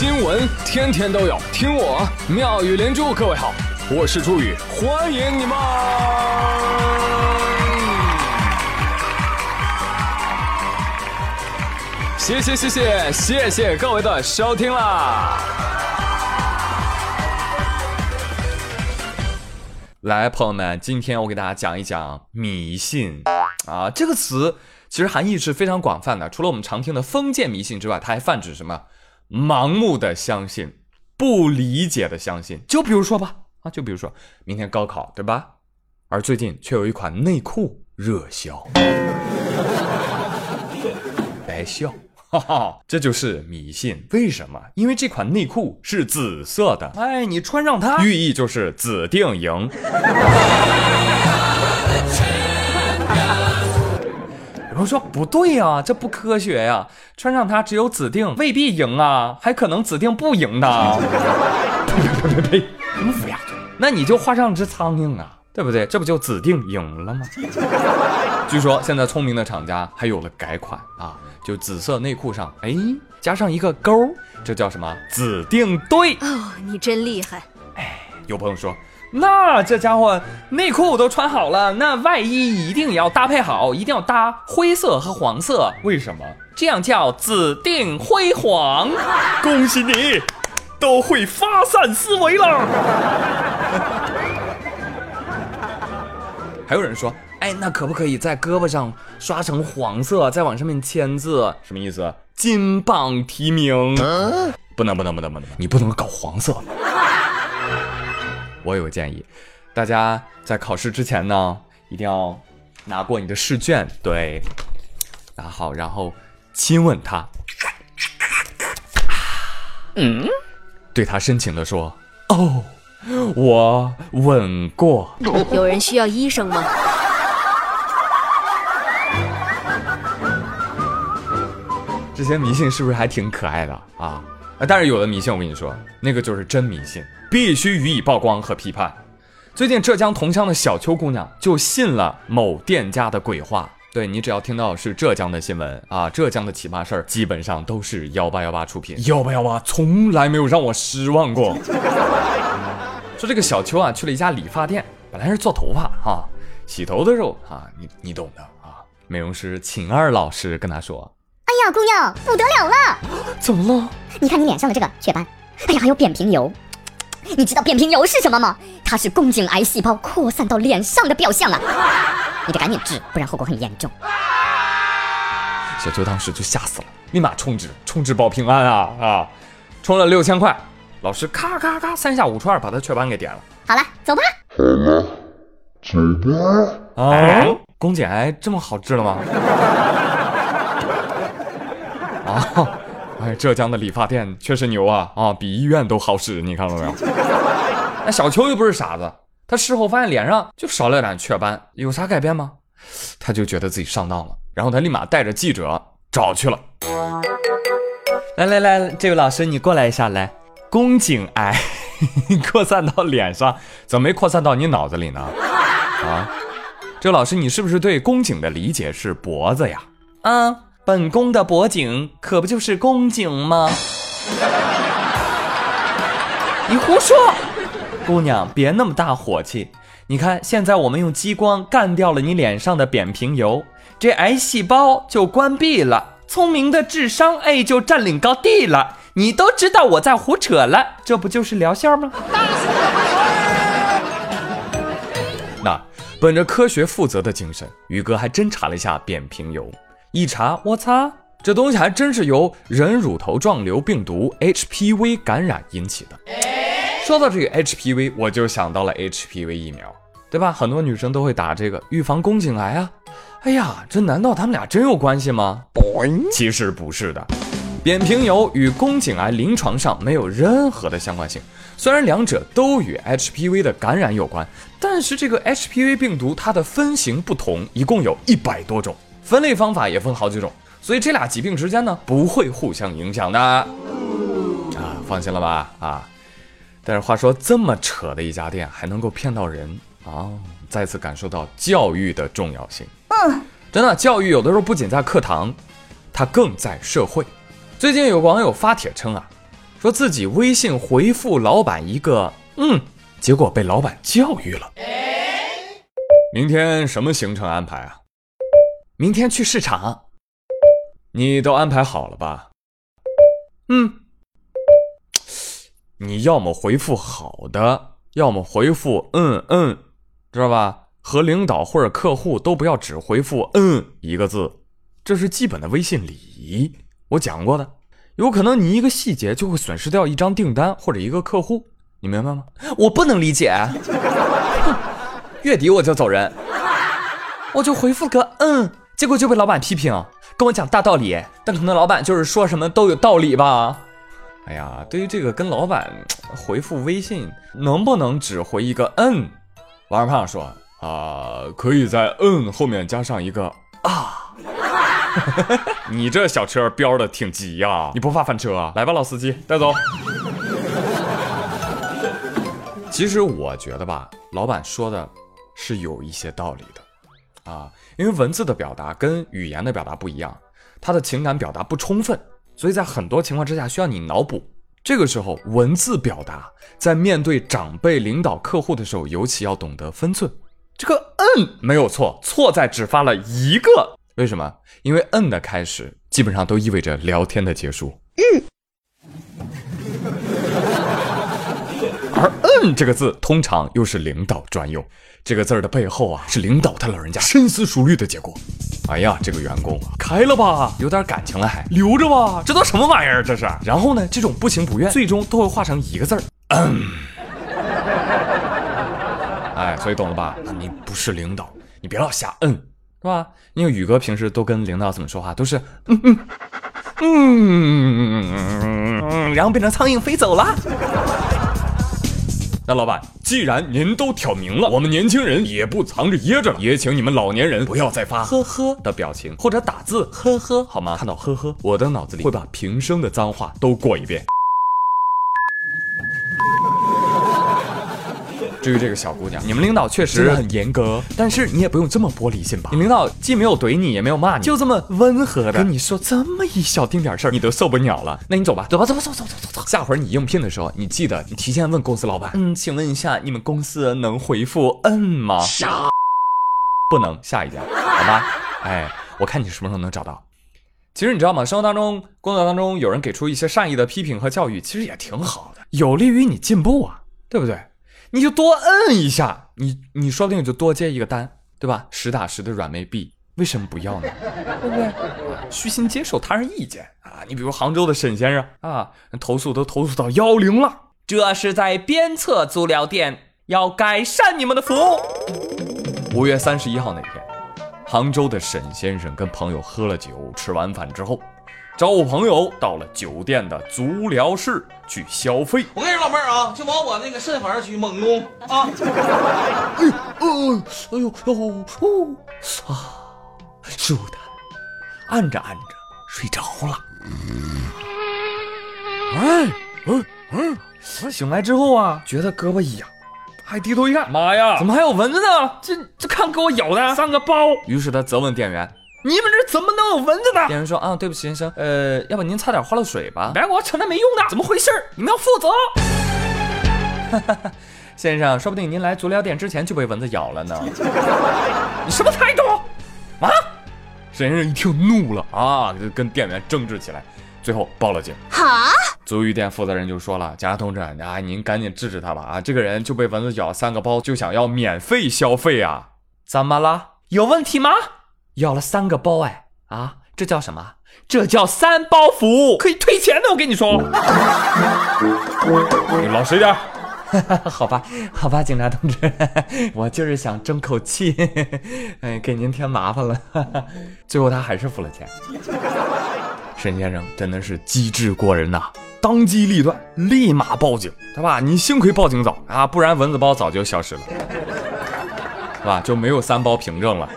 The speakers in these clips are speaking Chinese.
新闻天天都有，听我妙语连珠。各位好，我是朱宇，欢迎你们！谢谢谢谢谢谢各位的收听啦！来，朋友们，今天我给大家讲一讲迷信啊，这个词其实含义是非常广泛的。除了我们常听的封建迷信之外，它还泛指什么？盲目的相信，不理解的相信。就比如说吧，啊，就比如说明天高考，对吧？而最近却有一款内裤热销，白笑，哈哈，这就是迷信。为什么？因为这款内裤是紫色的，哎，你穿上它，寓意就是紫定赢。有人说不对呀，这不科学呀！穿上它只有指定未必赢啊，还可能指定不赢呢。呸呸呸呸！什么乌鸦嘴？那你就画上只苍蝇啊，对不对？这不就指定赢了吗？据说现在聪明的厂家还有了改款啊，就紫色内裤上哎加上一个勾，这叫什么？指定对哦，你真厉害！哎，有朋友说。那这家伙内裤都穿好了，那外衣一定要搭配好，一定要搭灰色和黄色。为什么？这样叫紫定辉煌。恭喜你，都会发散思维了。还有人说，哎，那可不可以在胳膊上刷成黄色，再往上面签字？什么意思？金榜题名？不能，不能，不能，不能，你不能搞黄色。我有个建议，大家在考试之前呢，一定要拿过你的试卷，对，拿好，然后亲吻他，嗯，对他深情的说：“哦，我吻过。”有人需要医生吗？这些迷信是不是还挺可爱的啊？啊，但是有的迷信，我跟你说，那个就是真迷信。必须予以曝光和批判。最近浙江桐乡的小邱姑娘就信了某店家的鬼话。对你只要听到是浙江的新闻啊，浙江的奇葩事儿，基本上都是幺八幺八出品。幺八幺八从来没有让我失望过。说这个小邱啊，去了一家理发店，本来是做头发哈，洗头的时候啊，你你懂的啊。美容师秦二老师跟他说：“哎呀，姑娘不得了了，怎么了？你看你脸上的这个雀斑，哎呀，还有扁平疣。”你知道扁平疣是什么吗？它是宫颈癌细胞扩散到脸上的表象啊！你得赶紧治，不然后果很严重。小秋当时就吓死了，立马充值，充值保平安啊啊！充了六千块，老师咔咔咔三下五除二把他雀斑给点了。好了，走吧。好了，走吧。啊，宫颈癌这么好治了吗？啊。哎，浙江的理发店确实牛啊啊，比医院都好使，你看到没有？那小邱又不是傻子，他事后发现脸上就少了点雀斑，有啥改变吗？他就觉得自己上当了，然后他立马带着记者找去了。来来来，这位老师你过来一下，来，宫颈癌 扩散到脸上，怎么没扩散到你脑子里呢？啊，这位老师，你是不是对宫颈的理解是脖子呀？啊。本宫的脖颈可不就是宫颈吗？你胡说，姑娘别那么大火气。你看，现在我们用激光干掉了你脸上的扁平疣，这癌细胞就关闭了，聪明的智商哎就占领高地了。你都知道我在胡扯了，这不就是疗效吗？那本着科学负责的精神，宇哥还真查了一下扁平疣。一查，我擦，这东西还真是由人乳头状瘤病毒 HPV 感染引起的。说到这个 HPV，我就想到了 HPV 疫苗，对吧？很多女生都会打这个预防宫颈癌啊。哎呀，这难道他们俩真有关系吗？其实不是的，扁平疣与宫颈癌临床上没有任何的相关性。虽然两者都与 HPV 的感染有关，但是这个 HPV 病毒它的分型不同，一共有一百多种。分类方法也分好几种，所以这俩疾病之间呢不会互相影响的啊，放心了吧啊！但是话说这么扯的一家店还能够骗到人啊，再次感受到教育的重要性。嗯，真的，教育有的时候不仅在课堂，它更在社会。最近有网友发帖称啊，说自己微信回复老板一个嗯，结果被老板教育了。明天什么行程安排啊？明天去市场。你都安排好了吧？嗯。你要么回复好的，要么回复嗯嗯，知道吧？和领导或者客户都不要只回复嗯一个字，这是基本的微信礼仪。我讲过的，有可能你一个细节就会损失掉一张订单或者一个客户，你明白吗？我不能理解。月底我就走人，我就回复个嗯，结果就被老板批评，跟我讲大道理，但可能老板就是说什么都有道理吧。哎呀，对于这个跟老板回复微信能不能只回一个嗯？王二胖说啊，可以在嗯后面加上一个啊。你这小车飙的挺急呀，你不怕翻车啊？来吧，老司机，带走。其实我觉得吧，老板说的是有一些道理的啊，因为文字的表达跟语言的表达不一样，他的情感表达不充分。所以在很多情况之下需要你脑补，这个时候文字表达在面对长辈、领导、客户的时候，尤其要懂得分寸。这个嗯没有错，错在只发了一个。为什么？因为嗯的开始基本上都意味着聊天的结束。嗯。而嗯这个字通常又是领导专用，这个字儿的背后啊，是领导他老人家深思熟虑的结果。哎呀，这个员工，开了吧，有点感情了还留着吧，这都什么玩意儿？这是。然后呢，这种不情不愿，最终都会化成一个字儿，嗯。哎，所以懂了吧？你不是领导，你别老瞎嗯，是吧？因为宇哥平时都跟领导怎么说话，都是嗯嗯嗯嗯，然后变成苍蝇飞走了。那老板，既然您都挑明了，我们年轻人也不藏着掖着了，也请你们老年人不要再发呵呵的表情或者打字呵呵，好吗？看到呵呵，我的脑子里会把平生的脏话都过一遍。至于这个小姑娘，你们领导确实很严格，但是你也不用这么玻璃心吧？你领导既没有怼你，也没有骂你，就这么温和的跟你说这么一小丁点事儿，你都受不了了。那你走吧，走吧，走吧，走走走走走。下回你应聘的时候，你记得你提前问公司老板，嗯，请问一下，你们公司能回复嗯吗？不能，下一家，好吧？哎，我看你什么时候能找到。其实你知道吗？生活当中、工作当中，有人给出一些善意的批评和教育，其实也挺好的，有利于你进步啊，对不对？你就多摁一下，你你说不定就多接一个单，对吧？实打实的软妹币，为什么不要呢？对不对？虚心接受他人意见啊！你比如杭州的沈先生啊，投诉都投诉到幺零了，这是在鞭策足疗店要改善你们的服务。五月三十一号那天，杭州的沈先生跟朋友喝了酒，吃完饭之后。找我朋友到了酒店的足疗室去消费。我跟你说，老妹儿啊，就往我那个肾房去猛攻啊！哎呦，哎呦，哎呦，哦，哦，啊，舒坦，按着按着睡着了。哎，嗯嗯，醒来之后啊，觉得胳膊痒，还低头一看，妈呀，怎么还有蚊子呢？这这看给我咬的三个包。于是他责问店员。你们这怎么能有蚊子呢？店员说：“啊，对不起，先生，呃，要不您擦点花露水吧？别给我扯那没用的，怎么回事？你们要负责。”先生，说不定您来足疗店之前就被蚊子咬了呢。你什么态度？啊！沈先生一听怒了啊，就跟店员争执起来，最后报了警。哈！足浴店负责人就说了：“贾同志，啊，您赶紧治治他吧！啊，这个人就被蚊子咬三个包，就想要免费消费啊？怎么了？有问题吗？”要了三个包哎啊，这叫什么？这叫三包服务，可以退钱的。我跟你说，你老实点。好吧，好吧，警察同志，我就是想争口气，哎，给您添麻烦了。最后他还是付了钱。沈先生真的是机智过人呐，当机立断，立马报警，对吧？你幸亏报警早啊，不然蚊子包早就消失了，是吧？就没有三包凭证了。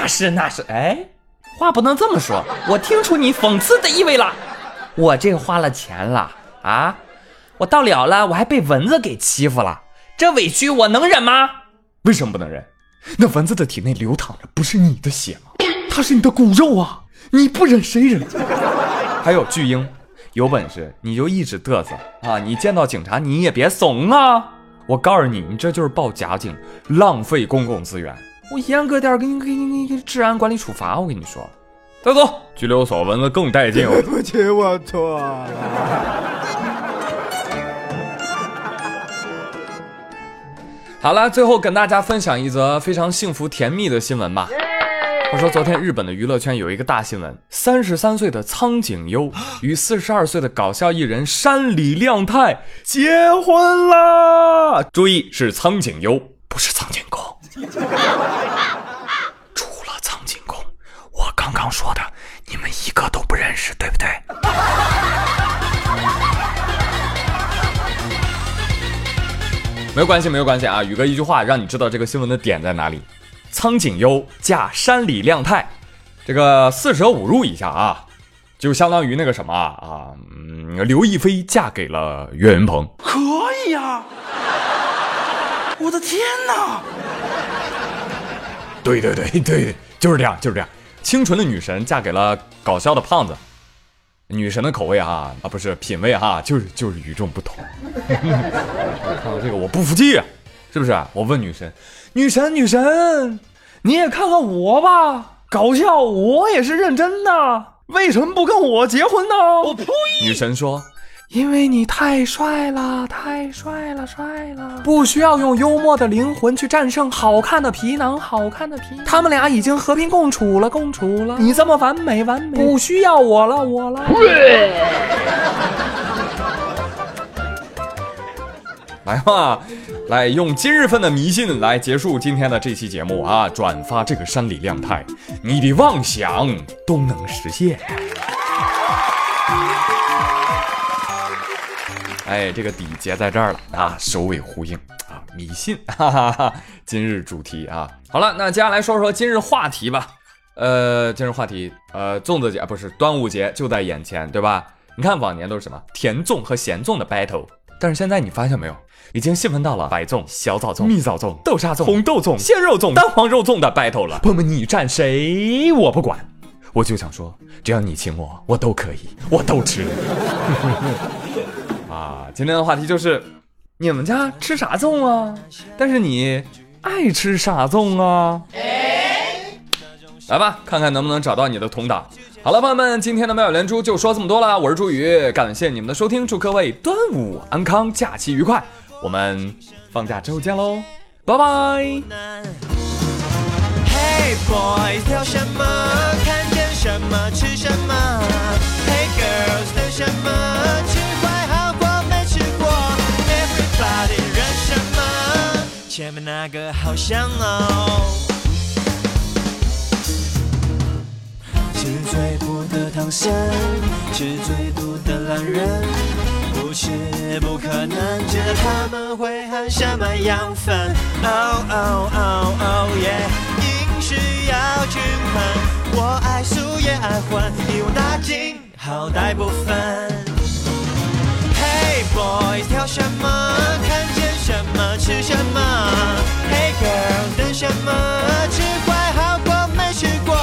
那是那是，哎，话不能这么说，我听出你讽刺的意味了。我这花了钱了啊，我到了了，我还被蚊子给欺负了，这委屈我能忍吗？为什么不能忍？那蚊子的体内流淌着不是你的血吗？它是你的骨肉啊，你不忍谁忍？还有巨婴，有本事你就一直嘚瑟啊！你见到警察你也别怂啊！我告诉你，你这就是报假警，浪费公共资源。我严格点给你给你给你治安管理处罚。我跟你说，带走，拘留所蚊子更带劲。对不起，我错了。好了，最后跟大家分享一则非常幸福甜蜜的新闻吧。话说昨天日本的娱乐圈有一个大新闻，三十三岁的苍井优 与四十二岁的搞笑艺人山里亮太结婚了。注意，是苍井优，不是苍井空。除了苍井空，我刚刚说的你们一个都不认识，对不对？没有关系，没有关系啊！宇哥一句话让你知道这个新闻的点在哪里。苍井优嫁山里亮太，这个四舍五入一下啊，就相当于那个什么啊，嗯，刘亦菲嫁给了岳云鹏。可以呀！我的天哪！对对对对，就是这样，就是这样。清纯的女神嫁给了搞笑的胖子，女神的口味哈啊不是品味哈，就是就是与众不同。看到这个我不服气啊，是不是？我问女神，女神女神，你也看看我吧，搞笑我也是认真的，为什么不跟我结婚呢？我呸！女神说。因为你太帅了，太帅了，帅了！不需要用幽默的灵魂去战胜好看的皮囊，好看的皮囊。他们俩已经和平共处了，共处了。你这么完美，完美，不需要我了，我了。来嘛，来用今日份的迷信来结束今天的这期节目啊！转发这个山里亮太，你的妄想都能实现。哎，这个底结在这儿了啊，首尾呼应啊，迷信，哈哈哈。今日主题啊，好了，那接下来说说今日话题吧。呃，今日话题，呃，粽子节不是端午节就在眼前，对吧？你看往年都是什么甜粽和咸粽的 battle，但是现在你发现没有，已经细分到了白粽、小枣粽、蜜枣粽、豆沙粽、红豆粽、鲜肉粽、蛋黄肉粽的 battle 了。朋友们，你站谁我不管，我就想说，只要你请我，我都可以，我都吃。啊，今天的话题就是你们家吃啥粽啊？但是你爱吃啥粽啊？来吧，看看能不能找到你的同党。好了，朋友们，今天的妙语连珠就说这么多了。我是朱宇，感谢你们的收听，祝各位端午安康，假期愉快。我们放假之后见喽，拜拜。Hey boys，挑什么？看见什么吃什么？Hey girls，等什么？前面那个好香哦。吃最苦的唐僧，吃最毒的懒人，不是不可能，知道他们会含什么养分。Oh oh oh oh yeah，饮食要均衡，我爱素也爱荤，一网打尽，好歹不分。Hey boys，挑什么？看见么吃什么？Hey girl，等什么？吃坏好过没吃过。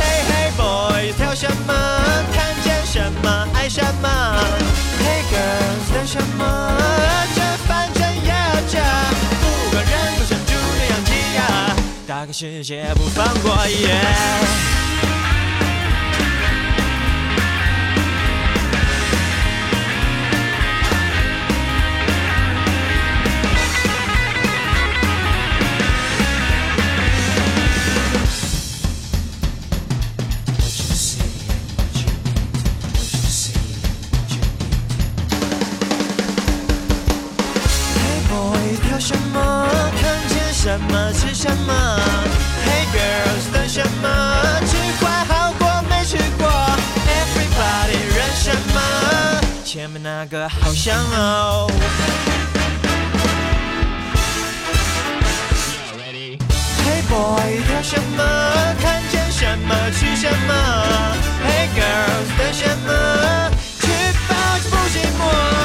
Hey hey boys，挑什么？看见什么爱什么？Hey girls，等什么？这反正也要这，不管人都像猪那样挤压，打开世界不放过。Yeah。什么吃什么。Hey girls，等什么？吃坏好过没吃过。Everybody，认什么？前面那个好香哦。Hey boy，挑什么？看见什么吃什么？Hey girls，等什么？吃饱不寂寞。